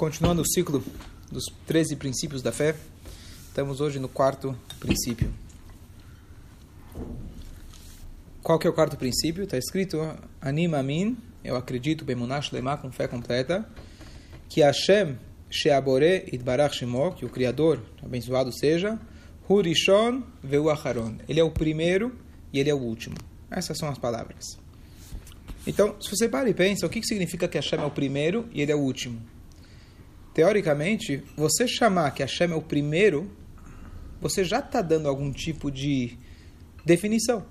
Continuando o ciclo dos 13 princípios da fé, estamos hoje no quarto princípio. Qual que é o quarto princípio? Está escrito Anima Amin, eu acredito, Bemunash Lema, com fé completa, que Hashem Sheabore Idbarach Shemo, que o Criador, abençoado seja, Hurishon Veu Acharon. Ele é o primeiro e ele é o último. Essas são as palavras. Então, se você para e pensa, o que significa que Hashem é o primeiro e ele é o último? Teoricamente, você chamar que Hashem é o primeiro, você já está dando algum tipo de definição.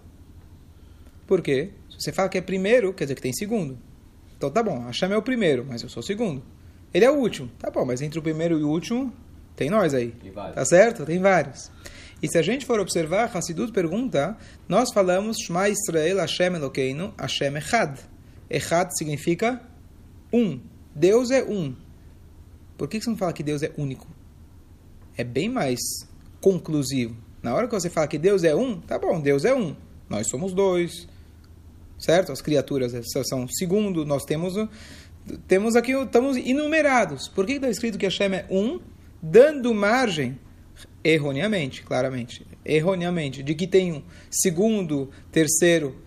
Por quê? Se você fala que é primeiro, quer dizer que tem segundo. Então tá bom, Hashem é o primeiro, mas eu sou o segundo. Ele é o último. Tá bom, mas entre o primeiro e o último, tem nós aí. Tá certo? Tem vários. E se a gente for observar, Hassidut pergunta, nós falamos Shema Israel Hashem Elokeinu, Hashem Echad. Echad significa um. Deus é um. Por que você não fala que Deus é único? É bem mais conclusivo. Na hora que você fala que Deus é um, tá bom, Deus é um. Nós somos dois. Certo? As criaturas são segundo, nós temos temos aqui, estamos enumerados. Por que está escrito que Hashem é um? Dando margem, erroneamente, claramente, erroneamente, de que tem um segundo, terceiro,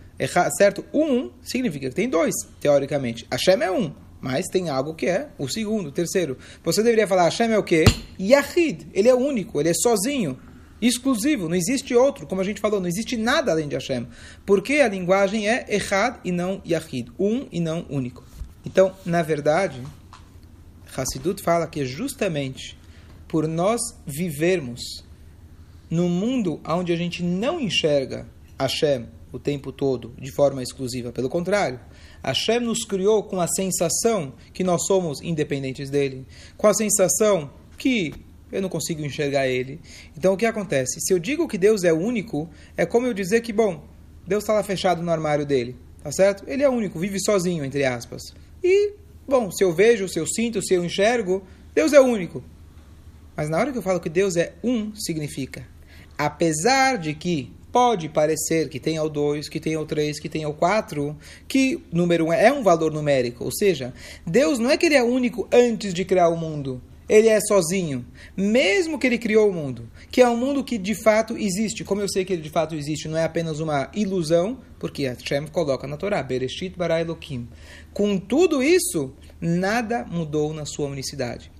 certo? Um significa que tem dois, teoricamente. Hashem é um, mas tem algo que é o segundo, o terceiro. Você deveria falar Hashem é o quê? Yahid, ele é único, ele é sozinho, exclusivo, não existe outro, como a gente falou, não existe nada além de Hashem. Porque a linguagem é Echad e não Yahid, um e não único. Então, na verdade, Hassidut fala que justamente por nós vivermos num mundo onde a gente não enxerga Hashem o tempo todo de forma exclusiva, pelo contrário, Hashem nos criou com a sensação que nós somos independentes dele, com a sensação que eu não consigo enxergar ele. Então o que acontece? Se eu digo que Deus é único, é como eu dizer que, bom, Deus está lá fechado no armário dele, tá certo? Ele é único, vive sozinho, entre aspas. E, bom, se eu vejo, se eu sinto, se eu enxergo, Deus é único. Mas na hora que eu falo que Deus é um, significa, apesar de que pode parecer que tem o 2, que tem o 3, que tem o 4, que número 1 um é um valor numérico. Ou seja, Deus não é que ele é único antes de criar o mundo. Ele é sozinho, mesmo que ele criou o mundo, que é um mundo que de fato existe. Como eu sei que ele de fato existe, não é apenas uma ilusão, porque Hashem coloca na Torá, Bereshit bara Elohim. Com tudo isso, nada mudou na sua unicidade.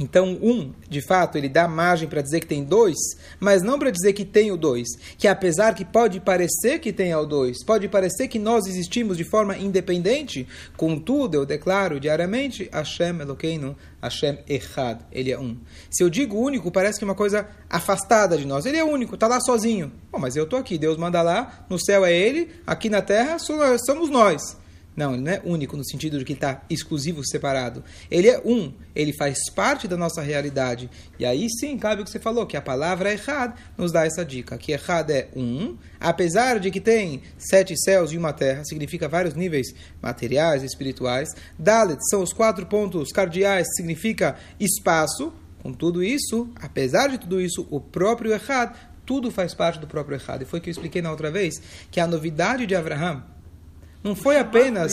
Então, um, de fato, ele dá margem para dizer que tem dois, mas não para dizer que tem o dois. Que apesar que pode parecer que tem o dois, pode parecer que nós existimos de forma independente, contudo, eu declaro diariamente, Hashem Elokeinu, Hashem Echad, ele é um. Se eu digo único, parece que é uma coisa afastada de nós. Ele é único, está lá sozinho. Bom, mas eu estou aqui, Deus manda lá, no céu é ele, aqui na terra somos nós. Não, ele não é único no sentido de que está exclusivo, separado. Ele é um, ele faz parte da nossa realidade. E aí sim, cabe o que você falou, que a palavra errad nos dá essa dica, que errad é um, apesar de que tem sete céus e uma terra, significa vários níveis materiais e espirituais. Dalet são os quatro pontos cardeais, significa espaço. Com tudo isso, apesar de tudo isso, o próprio errad, tudo faz parte do próprio errad. E foi que eu expliquei na outra vez, que a novidade de Abraham, não foi apenas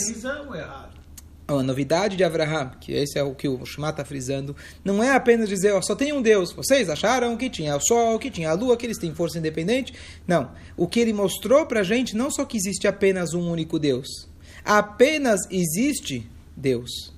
a novidade de Abraham, que esse é o que o Shema está frisando, não é apenas dizer, ó, só tem um Deus. Vocês acharam que tinha o Sol, que tinha a Lua, que eles têm força independente? Não. O que ele mostrou para a gente não só que existe apenas um único Deus, apenas existe Deus.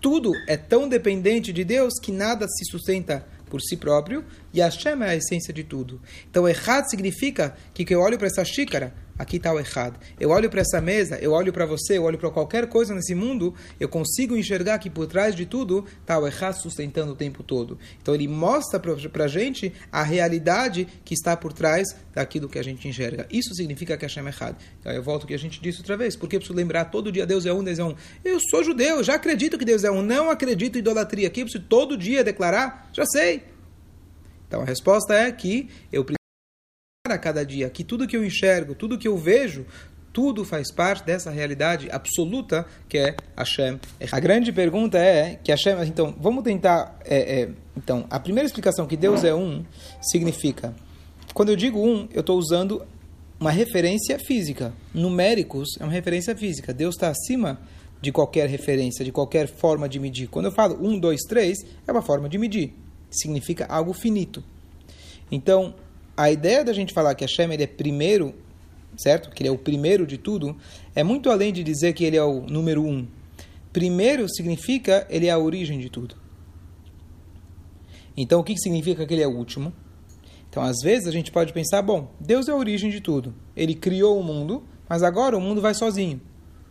Tudo é tão dependente de Deus que nada se sustenta por si próprio, e Hashem é a essência de tudo. Então, errado significa que, que eu olho para essa xícara, aqui está o errado. Eu olho para essa mesa, eu olho para você, eu olho para qualquer coisa nesse mundo, eu consigo enxergar que por trás de tudo está o errado sustentando o tempo todo. Então, ele mostra para a gente a realidade que está por trás daquilo que a gente enxerga. Isso significa que Hashem é errado. Então, eu volto ao que a gente disse outra vez, porque eu preciso lembrar todo dia Deus é um, Deus é um. Eu sou judeu, já acredito que Deus é um, não acredito em idolatria. Aqui eu preciso todo dia declarar, já sei. Então a resposta é que eu preciso a cada dia que tudo que eu enxergo, tudo que eu vejo, tudo faz parte dessa realidade absoluta que é Hashem. A grande pergunta é que Hashem. Então, vamos tentar. É, é, então, a primeira explicação que Deus é um significa. Quando eu digo um, eu estou usando uma referência física. Numéricos é uma referência física. Deus está acima de qualquer referência, de qualquer forma de medir. Quando eu falo um, dois, três, é uma forma de medir. Significa algo finito. Então, a ideia da gente falar que Hashem ele é primeiro, certo? Que ele é o primeiro de tudo, é muito além de dizer que ele é o número um. Primeiro significa ele é a origem de tudo. Então, o que significa que ele é o último? Então, às vezes, a gente pode pensar, bom, Deus é a origem de tudo. Ele criou o mundo, mas agora o mundo vai sozinho.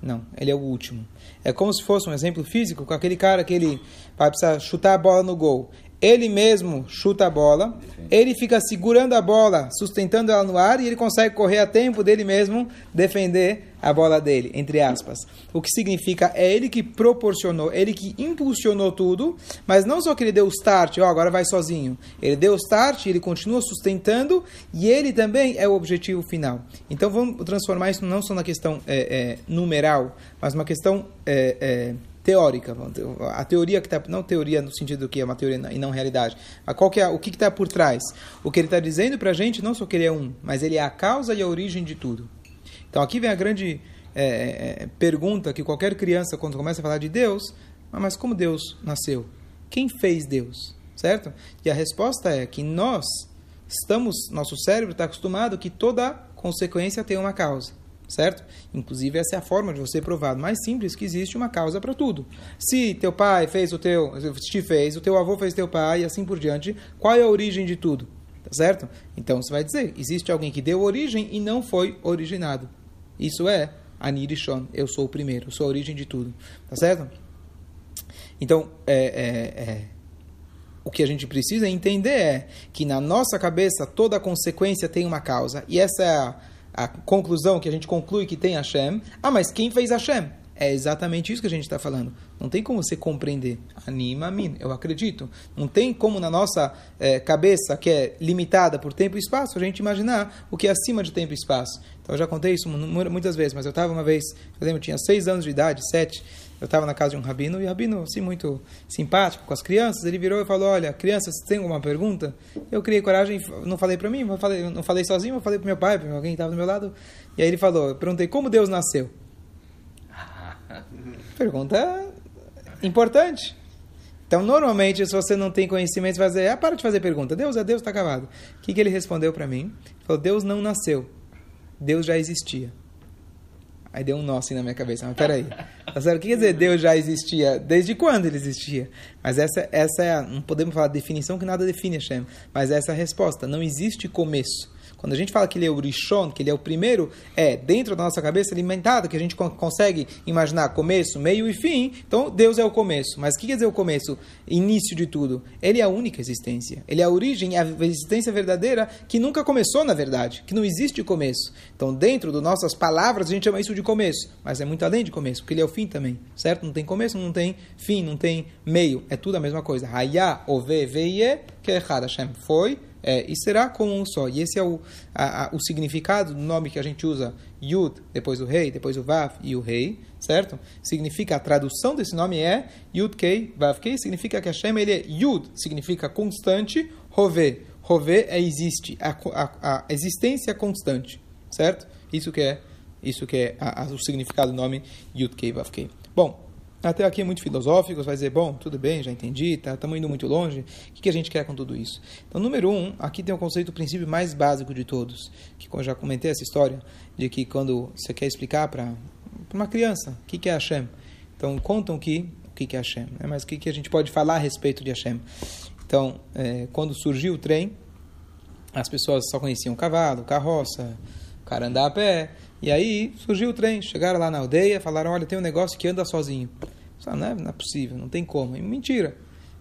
Não, ele é o último. É como se fosse um exemplo físico com aquele cara que ele vai precisar chutar a bola no gol ele mesmo chuta a bola, ele fica segurando a bola, sustentando ela no ar e ele consegue correr a tempo dele mesmo defender a bola dele, entre aspas. O que significa é ele que proporcionou, ele que impulsionou tudo, mas não só que ele deu o start, ó, agora vai sozinho. Ele deu o start, ele continua sustentando e ele também é o objetivo final. Então vamos transformar isso não só na questão é, é, numeral, mas uma questão é, é teórica, a teoria que está, não teoria no sentido do que é uma teoria e não realidade, mas qual que é, o que está por trás? O que ele está dizendo para a gente, não só que ele é um, mas ele é a causa e a origem de tudo. Então aqui vem a grande é, é, é pergunta que qualquer criança, quando começa a falar de Deus, ah, mas como Deus nasceu? Quem fez Deus? Certo? E a resposta é que nós estamos, nosso cérebro está acostumado que toda consequência tem uma causa certo? Inclusive essa é a forma de você provar mais simples que existe uma causa para tudo. Se teu pai fez o teu, te fez, o teu avô fez teu pai e assim por diante, qual é a origem de tudo? Tá certo? Então você vai dizer, existe alguém que deu origem e não foi originado. Isso é Anirishon, eu sou o primeiro, sou a origem de tudo. Tá certo? Então, é, é, é, o que a gente precisa entender é que na nossa cabeça toda consequência tem uma causa. E essa é a a conclusão que a gente conclui que tem Hashem. Ah, mas quem fez Hashem? É exatamente isso que a gente está falando. Não tem como você compreender. Anima a mim, eu acredito. Não tem como na nossa é, cabeça, que é limitada por tempo e espaço, a gente imaginar o que é acima de tempo e espaço. Então eu já contei isso muitas vezes, mas eu estava uma vez, eu lembro, eu tinha seis anos de idade, sete, eu estava na casa de um rabino, e o rabino, assim, muito simpático com as crianças, ele virou e falou, olha, crianças, tem alguma pergunta? Eu criei coragem, não falei para mim, não falei, não falei sozinho, eu falei para meu pai, para alguém que estava do meu lado, e aí ele falou, eu perguntei, como Deus nasceu? Pergunta importante. Então, normalmente, se você não tem conhecimento, você vai dizer, ah, para de fazer pergunta. Deus é Deus, está acabado. O que, que ele respondeu para mim? Ele falou, Deus não nasceu. Deus já existia. Aí deu um nó assim na minha cabeça. Mas peraí. Tá certo? O que quer dizer Deus já existia? Desde quando ele existia? Mas essa, essa é a, não podemos falar definição que nada define Hashem. Mas essa é a resposta. Não existe começo. Quando a gente fala que ele é o Rishon, que ele é o primeiro, é dentro da nossa cabeça alimentado, que a gente consegue imaginar começo, meio e fim. Então, Deus é o começo. Mas o que quer dizer o começo? Início de tudo. Ele é a única existência. Ele é a origem, a existência verdadeira que nunca começou, na verdade, que não existe começo. Então, dentro das nossas palavras, a gente chama isso de começo. Mas é muito além de começo, porque ele é o fim também, certo? Não tem começo, não tem fim, não tem meio. É tudo a mesma coisa. Hayá, ove, veie, que é Hashem. Foi, é, e será como um só. E esse é o, a, a, o significado do nome que a gente usa, Yud, depois o rei, depois o Vav e o rei, certo? Significa, a tradução desse nome é Yud Kei, Vav Kei, significa que Hashem ele é Yud, significa constante, Rove. Rove é existe, a, a existência constante, certo? Isso que é, isso que é a, o significado do nome Yud Kei, Vav Kei. Bom, até aqui é muito filosófico, vai dizer, bom, tudo bem, já entendi, tá, estamos indo muito longe. O que, que a gente quer com tudo isso? Então, número um, aqui tem o conceito, o princípio mais básico de todos, que eu já comentei essa história, de que quando você quer explicar para uma criança o que, que é Hashem, então contam que, o que, que é Hashem, né? mas o que, que a gente pode falar a respeito de Hashem. Então, é, quando surgiu o trem, as pessoas só conheciam cavalo, carroça, cara andar a pé, e aí surgiu o trem, chegaram lá na aldeia, falaram, olha, tem um negócio que anda sozinho. Não é, não é possível, não tem como. E, mentira.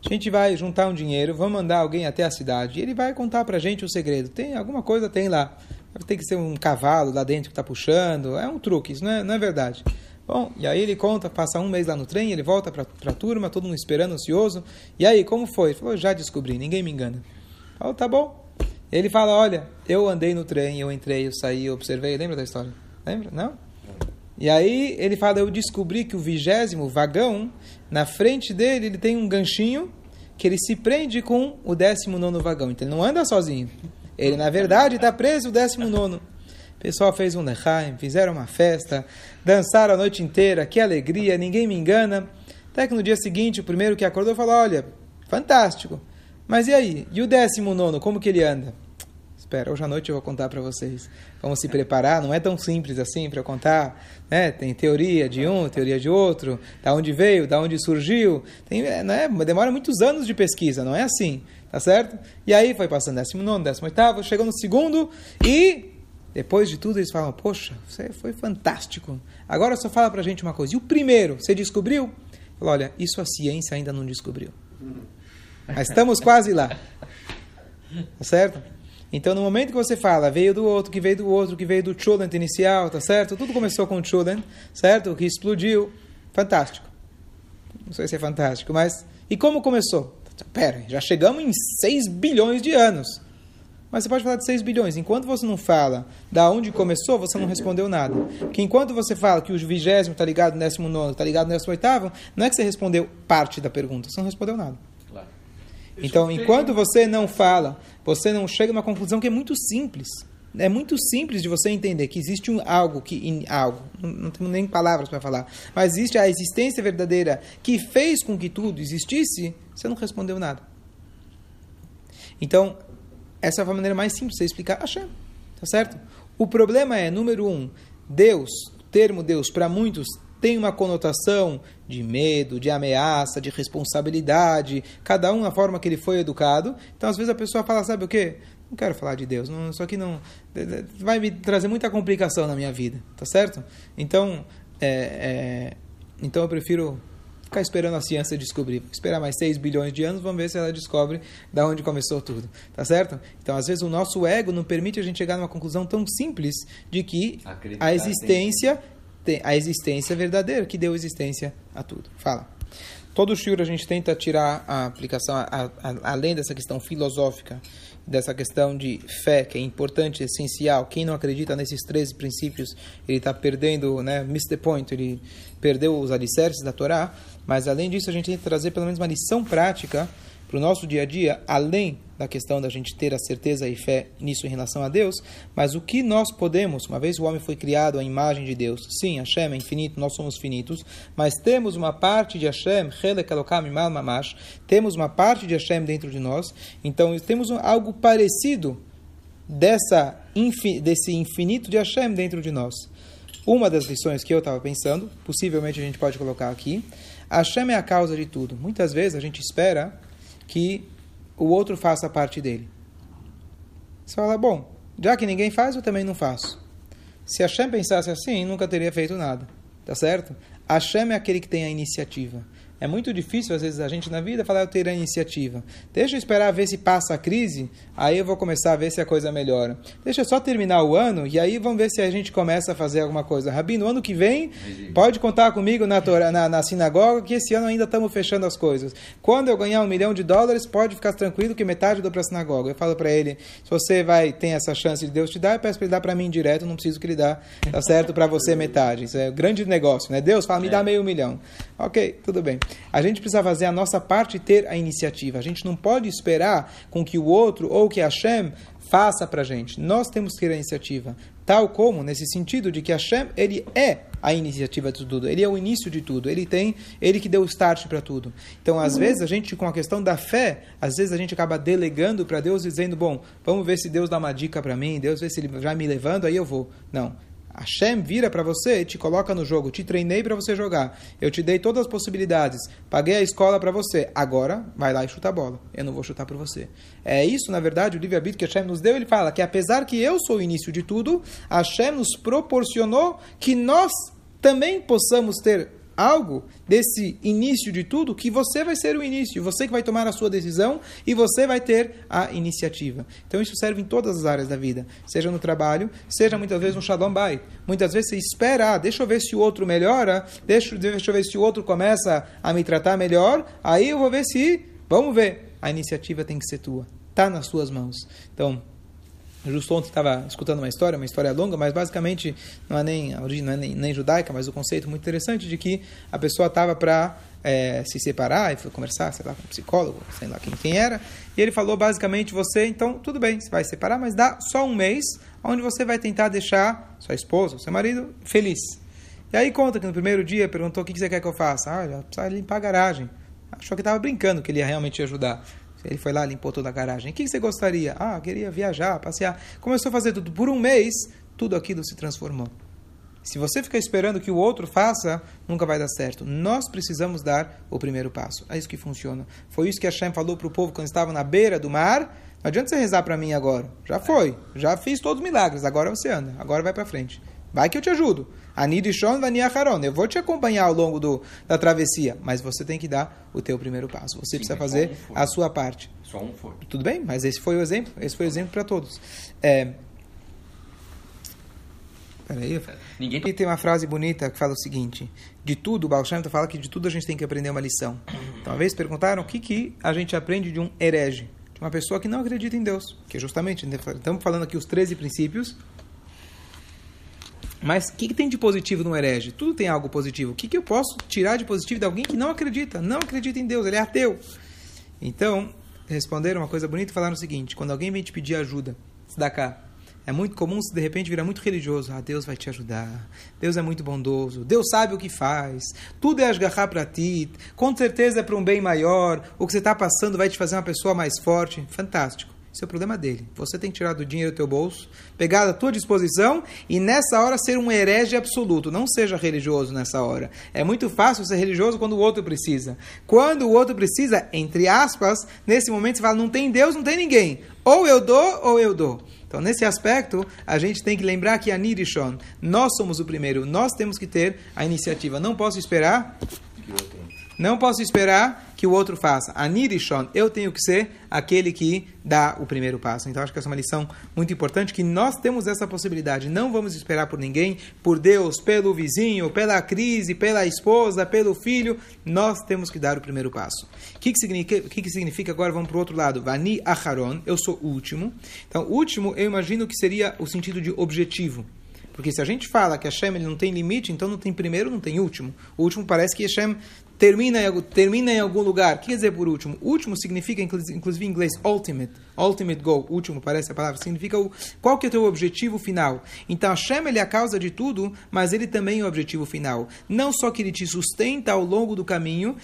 A gente vai juntar um dinheiro, vamos mandar alguém até a cidade e ele vai contar pra gente o segredo. Tem alguma coisa, tem lá. Tem que ser um cavalo lá dentro que está puxando. É um truque, isso não é, não é verdade. Bom, e aí ele conta, passa um mês lá no trem, ele volta para a turma, todo mundo esperando, ansioso. E aí, como foi? Ele falou, já descobri, ninguém me engana. Falou, tá bom. Ele fala, olha, eu andei no trem, eu entrei, eu saí, eu observei. Lembra da história? Lembra? Não? E aí ele fala, eu descobri que o vigésimo vagão, na frente dele, ele tem um ganchinho que ele se prende com o décimo nono vagão. Então ele não anda sozinho. Ele, na verdade, está preso o décimo nono. pessoal fez um lechaim, fizeram uma festa, dançaram a noite inteira, que alegria, ninguém me engana. Até que no dia seguinte, o primeiro que acordou falou, olha, fantástico. Mas e aí? E o décimo nono, como que ele anda? Espera, hoje à noite eu vou contar para vocês. Vamos se preparar, não é tão simples assim para contar. Né? Tem teoria de um, teoria de outro, da onde veio, da onde surgiu. Tem, né? Demora muitos anos de pesquisa, não é assim, tá certo? E aí foi passando décimo nono, décimo oitavo, chegou no segundo e depois de tudo eles falam, poxa, você foi fantástico. Agora só fala para a gente uma coisa. E o primeiro, você descobriu? Fala, olha, isso a ciência ainda não descobriu. Mas estamos quase lá. Tá certo? Então, no momento que você fala, veio do outro, que veio do outro, que veio do Chulent inicial, tá certo? Tudo começou com o Chulent, certo? Que explodiu. Fantástico. Não sei se é fantástico, mas... E como começou? Pera, já chegamos em 6 bilhões de anos. Mas você pode falar de 6 bilhões. Enquanto você não fala da onde começou, você não respondeu nada. Porque enquanto você fala que o vigésimo está ligado no décimo nono, está ligado no décimo oitavo, não é que você respondeu parte da pergunta, você não respondeu nada. Então, enquanto você não fala, você não chega a uma conclusão que é muito simples. É muito simples de você entender que existe um algo que in, algo, não, não temos nem palavras para falar, mas existe a existência verdadeira que fez com que tudo existisse, você não respondeu nada. Então, essa é a maneira mais simples de você explicar Hashem. Tá certo? O problema é, número um, Deus, o termo Deus, para muitos, tem uma conotação de medo, de ameaça, de responsabilidade, cada um na forma que ele foi educado. Então, às vezes, a pessoa fala, sabe o quê? Não quero falar de Deus, não, isso aqui não vai me trazer muita complicação na minha vida, tá certo? Então, é, é, então eu prefiro ficar esperando a ciência descobrir. Esperar mais 6 bilhões de anos, vamos ver se ela descobre da onde começou tudo. Tá certo? Então, às vezes, o nosso ego não permite a gente chegar numa conclusão tão simples de que Acreditar a existência, a existência verdadeira, que deu existência a tudo. Fala. Todo o shiur a gente tenta tirar a aplicação, a, a, além dessa questão filosófica, dessa questão de fé, que é importante, essencial. Quem não acredita nesses 13 princípios, ele está perdendo, né, miss the point, ele perdeu os alicerces da Torá. Mas além disso, a gente tem que trazer pelo menos uma lição prática para o nosso dia a dia, além da questão da gente ter a certeza e fé nisso em relação a Deus, mas o que nós podemos, uma vez o homem foi criado à imagem de Deus, sim, Hashem é infinito, nós somos finitos, mas temos uma parte de Hashem, temos uma parte de Hashem dentro de nós, então temos algo parecido dessa, desse infinito de Hashem dentro de nós. Uma das lições que eu estava pensando, possivelmente a gente pode colocar aqui, Hashem é a causa de tudo. Muitas vezes a gente espera que o outro faça a parte dele. Você fala, bom, já que ninguém faz, eu também não faço. Se Hashem pensasse assim, nunca teria feito nada. Tá certo? Hashem é aquele que tem a iniciativa. É muito difícil, às vezes, a gente na vida falar eu ter a iniciativa. Deixa eu esperar ver se passa a crise, aí eu vou começar a ver se a coisa melhora. Deixa eu só terminar o ano e aí vamos ver se a gente começa a fazer alguma coisa. Rabino, ano que vem, pode contar comigo na, na, na sinagoga que esse ano ainda estamos fechando as coisas. Quando eu ganhar um milhão de dólares, pode ficar tranquilo que metade eu dou para a sinagoga. Eu falo para ele, se você vai ter essa chance de Deus te dar, eu peço para ele dar para mim direto, não preciso que ele dá, tá certo? Para você metade. Isso é um grande negócio, né? Deus fala, me dá é. meio milhão. Ok, tudo bem. A gente precisa fazer a nossa parte e ter a iniciativa. A gente não pode esperar com que o outro ou que Hashem faça para a gente. Nós temos que ter a iniciativa. Tal como, nesse sentido de que Hashem, ele é a iniciativa de tudo, ele é o início de tudo, ele tem, ele que deu o start para tudo. Então, às vezes, a gente, com a questão da fé, às vezes a gente acaba delegando para Deus, dizendo, bom, vamos ver se Deus dá uma dica para mim, Deus vê se ele vai me levando, aí eu vou. Não. Hashem vira para você e te coloca no jogo. Te treinei para você jogar. Eu te dei todas as possibilidades. Paguei a escola para você. Agora, vai lá e chuta a bola. Eu não vou chutar por você. É isso, na verdade, o livre-arbítrio que Hashem nos deu. Ele fala que apesar que eu sou o início de tudo, Hashem nos proporcionou que nós também possamos ter algo desse início de tudo que você vai ser o início, você que vai tomar a sua decisão e você vai ter a iniciativa. Então isso serve em todas as áreas da vida, seja no trabalho, seja muitas vezes no shalom bay. Muitas vezes você espera, ah, deixa eu ver se o outro melhora, deixa, deixa eu ver se o outro começa a me tratar melhor, aí eu vou ver se, vamos ver, a iniciativa tem que ser tua, tá nas suas mãos. Então Justo ontem estava escutando uma história, uma história longa, mas basicamente não é nem a origem não é nem, nem judaica, mas o conceito muito interessante de que a pessoa estava para é, se separar e foi conversar, sei lá, com um psicólogo, sei lá quem, quem era, e ele falou basicamente, você, então, tudo bem, você vai separar, mas dá só um mês, onde você vai tentar deixar sua esposa, seu marido, feliz. E aí conta que no primeiro dia perguntou, o que você quer que eu faça? Ah, já precisa limpar a garagem. Achou que estava brincando, que ele ia realmente ajudar. Ele foi lá, limpou toda a garagem. O que você gostaria? Ah, queria viajar, passear. Começou a fazer tudo. Por um mês, tudo aquilo se transformou. Se você ficar esperando que o outro faça, nunca vai dar certo. Nós precisamos dar o primeiro passo. É isso que funciona. Foi isso que Hashem falou para o povo quando estava na beira do mar. Não adianta você rezar para mim agora. Já foi. Já fiz todos os milagres. Agora você anda. Agora vai para frente. Vai que eu te ajudo. Anidishon vaniacharon. Eu vou te acompanhar ao longo do, da travessia. Mas você tem que dar o teu primeiro passo. Você Sim, precisa fazer um a sua parte. Só um foi. Tudo bem, mas esse foi o exemplo. Esse foi o exemplo para todos. É, Peraí, Ninguém... E tem uma frase bonita que fala o seguinte: de tudo, o Baal Shem fala que de tudo a gente tem que aprender uma lição. Então, uma vez perguntaram o que, que a gente aprende de um herege, de uma pessoa que não acredita em Deus. Que justamente, estamos falando aqui os 13 princípios. Mas o que, que, tem de positivo no herege? Tudo tem algo positivo. O que, que eu posso tirar de positivo de alguém que não acredita? Não acredita em Deus, ele é ateu. Então, responderam uma coisa bonita e falaram o seguinte: quando alguém vem te pedir ajuda, se dá cá é muito comum se de repente virar muito religioso. Ah, Deus vai te ajudar. Deus é muito bondoso. Deus sabe o que faz. Tudo é asgarrar para ti. Com certeza é para um bem maior. O que você está passando vai te fazer uma pessoa mais forte. Fantástico. Isso é o problema dele. Você tem que tirar do dinheiro do teu bolso, pegar da tua disposição e nessa hora ser um herege absoluto. Não seja religioso nessa hora. É muito fácil ser religioso quando o outro precisa. Quando o outro precisa, entre aspas, nesse momento você fala: não tem Deus, não tem ninguém. Ou eu dou ou eu dou. Então, nesse aspecto, a gente tem que lembrar que a Nirishon, nós somos o primeiro, nós temos que ter a iniciativa. Não posso esperar. Não posso esperar que o outro faça. A nirishon, eu tenho que ser aquele que dá o primeiro passo. Então, acho que essa é uma lição muito importante, que nós temos essa possibilidade. Não vamos esperar por ninguém, por Deus, pelo vizinho, pela crise, pela esposa, pelo filho. Nós temos que dar o primeiro passo. O que, que, significa, que, que significa? Agora vamos para o outro lado. Vani acharon, eu sou o último. Então, último, eu imagino que seria o sentido de objetivo. Porque se a gente fala que Hashem ele não tem limite, então não tem primeiro, não tem último. O último parece que Hashem termina, termina em algum lugar. O que quer dizer por último? Último significa, inclusive em inglês, ultimate. Ultimate goal, último, parece a palavra, significa o, qual que é o teu objetivo final. Então Hashem ele é a causa de tudo, mas ele também é o objetivo final. Não só que ele te sustenta ao longo do caminho,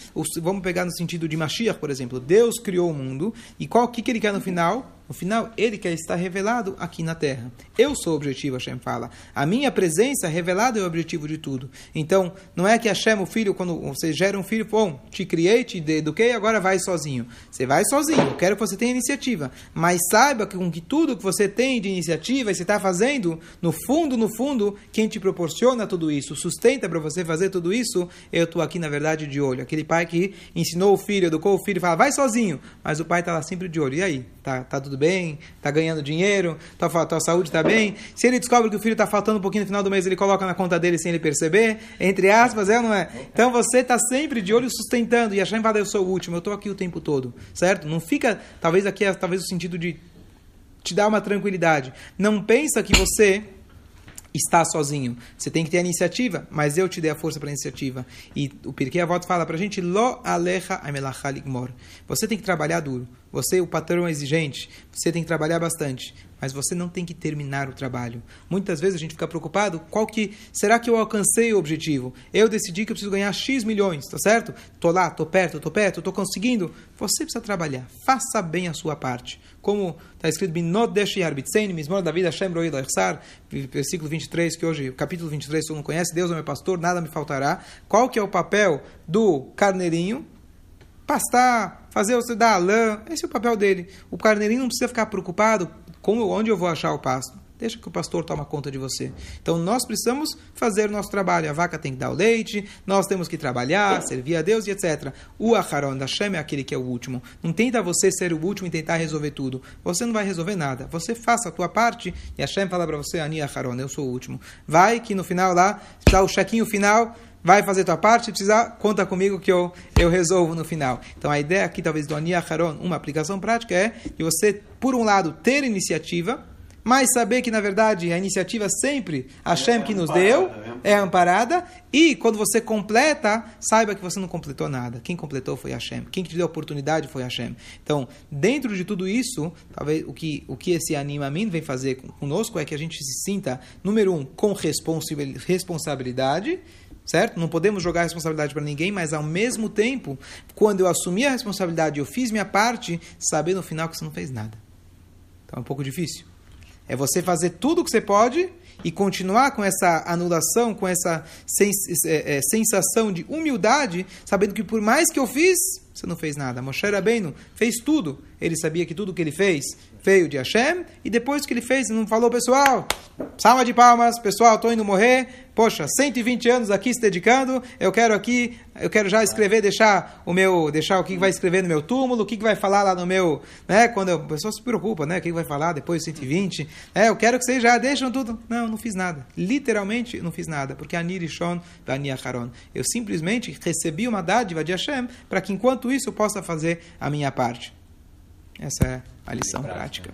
vamos pegar no sentido de Mashiach, por exemplo. Deus criou o mundo, e qual que, que ele quer no final? No final, ele quer estar revelado aqui na terra. Eu sou o objetivo, Hashem fala. A minha presença revelada é o objetivo de tudo. Então, não é que Hashem, o filho, quando você gera um filho, bom, te criei, te eduquei, agora vai sozinho. Você vai sozinho, eu quero que você tenha iniciativa. Mas saiba que com que tudo que você tem de iniciativa e você está fazendo, no fundo, no fundo, quem te proporciona tudo isso, sustenta para você fazer tudo isso, eu estou aqui, na verdade, de olho. Aquele pai que ensinou o filho, educou o filho, fala, vai sozinho. Mas o pai está lá sempre de olho. E aí? Tá, tá tudo bem, está ganhando dinheiro, tua, tua saúde está bem. Se ele descobre que o filho está faltando um pouquinho no final do mês, ele coloca na conta dele sem ele perceber, entre aspas, é ou não é? Então você está sempre de olho sustentando, e Hashem fala, eu sou o último, eu estou aqui o tempo todo, certo? Não fica, talvez aqui, é, talvez o sentido de te dar uma tranquilidade. Não pensa que você está sozinho. Você tem que ter a iniciativa, mas eu te dei a força para a iniciativa. E o Pirkei Avot fala para a gente, Lo alecha. Você tem que trabalhar duro. Você, o patrão é exigente, você tem que trabalhar bastante, mas você não tem que terminar o trabalho. Muitas vezes a gente fica preocupado, qual que será que eu alcancei o objetivo? Eu decidi que eu preciso ganhar X milhões, tá certo? Tô lá, tô perto, tô perto, tô conseguindo. Você precisa trabalhar, faça bem a sua parte. Como está escrito David versículo 23, que hoje, capítulo 23, se você não conhece, Deus é meu pastor, nada me faltará. Qual que é o papel do carneirinho? Pastar, fazer você dar a lã. Esse é o papel dele. O carneirinho não precisa ficar preocupado com onde eu vou achar o pasto. Deixa que o pastor toma conta de você. Então nós precisamos fazer o nosso trabalho. A vaca tem que dar o leite, nós temos que trabalhar, servir a Deus e etc. O Aharon da Shem é aquele que é o último. Não tenta você ser o último e tentar resolver tudo. Você não vai resolver nada. Você faça a tua parte e a Shem fala para você, Ani Aharon, eu sou o último. Vai que no final lá, dá o chequinho final, vai fazer tua parte, se precisar, conta comigo que eu, eu resolvo no final. Então a ideia aqui, talvez, do Ani Aharon, uma aplicação prática, é de você, por um lado, ter iniciativa, mas saber que, na verdade, a iniciativa sempre, a Hashem que nos deu, é amparada, e quando você completa, saiba que você não completou nada. Quem completou foi Hashem. Quem te deu a oportunidade foi Hashem. Então, dentro de tudo isso, talvez o que, o que esse animamento vem fazer conosco é que a gente se sinta, número um, com responsabilidade, certo? Não podemos jogar responsabilidade para ninguém, mas ao mesmo tempo, quando eu assumi a responsabilidade, eu fiz minha parte, saber no final que você não fez nada. Então é um pouco difícil. É você fazer tudo o que você pode e continuar com essa anulação, com essa é, é, sensação de humildade, sabendo que por mais que eu fiz, você não fez nada. Moshe Rabbeinu fez tudo. Ele sabia que tudo que ele fez veio de Hashem, e depois que ele fez, não falou, pessoal, salva de palmas, pessoal, estou indo morrer, poxa, 120 anos aqui se dedicando, eu quero aqui, eu quero já escrever, deixar o meu, deixar o que vai escrever no meu túmulo, o que vai falar lá no meu, né, quando a pessoa se preocupa, né, o que vai falar depois de 120, é, eu quero que vocês já deixam tudo, não, não fiz nada, literalmente não fiz nada, porque Anirishon, Haron, eu simplesmente recebi uma dádiva de Hashem, para que enquanto isso eu possa fazer a minha parte. Essa é a lição prática.